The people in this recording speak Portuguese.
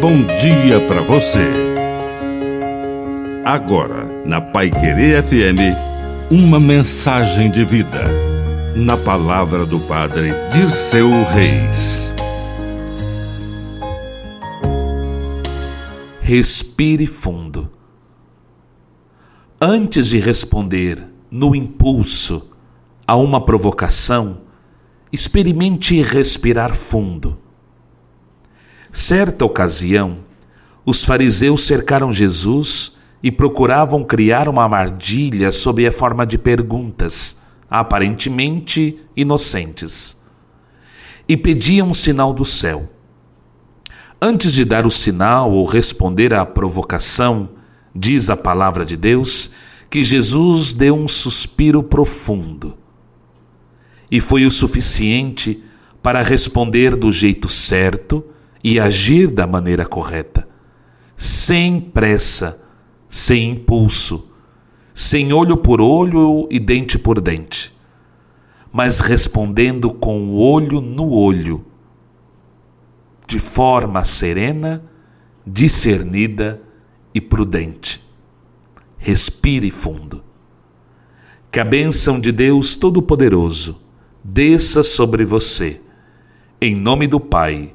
bom dia para você. Agora, na Pai Querer FM, uma mensagem de vida. Na palavra do Padre Dirceu Reis. Respire fundo. Antes de responder no impulso a uma provocação, experimente respirar fundo. Certa ocasião, os fariseus cercaram Jesus e procuravam criar uma armadilha sob a forma de perguntas, aparentemente inocentes. E pediam um sinal do céu. Antes de dar o sinal ou responder à provocação, diz a palavra de Deus que Jesus deu um suspiro profundo. E foi o suficiente para responder do jeito certo e agir da maneira correta, sem pressa, sem impulso, sem olho por olho e dente por dente, mas respondendo com o olho no olho, de forma serena, discernida e prudente. Respire fundo. Que a bênção de Deus Todo-Poderoso desça sobre você, em nome do Pai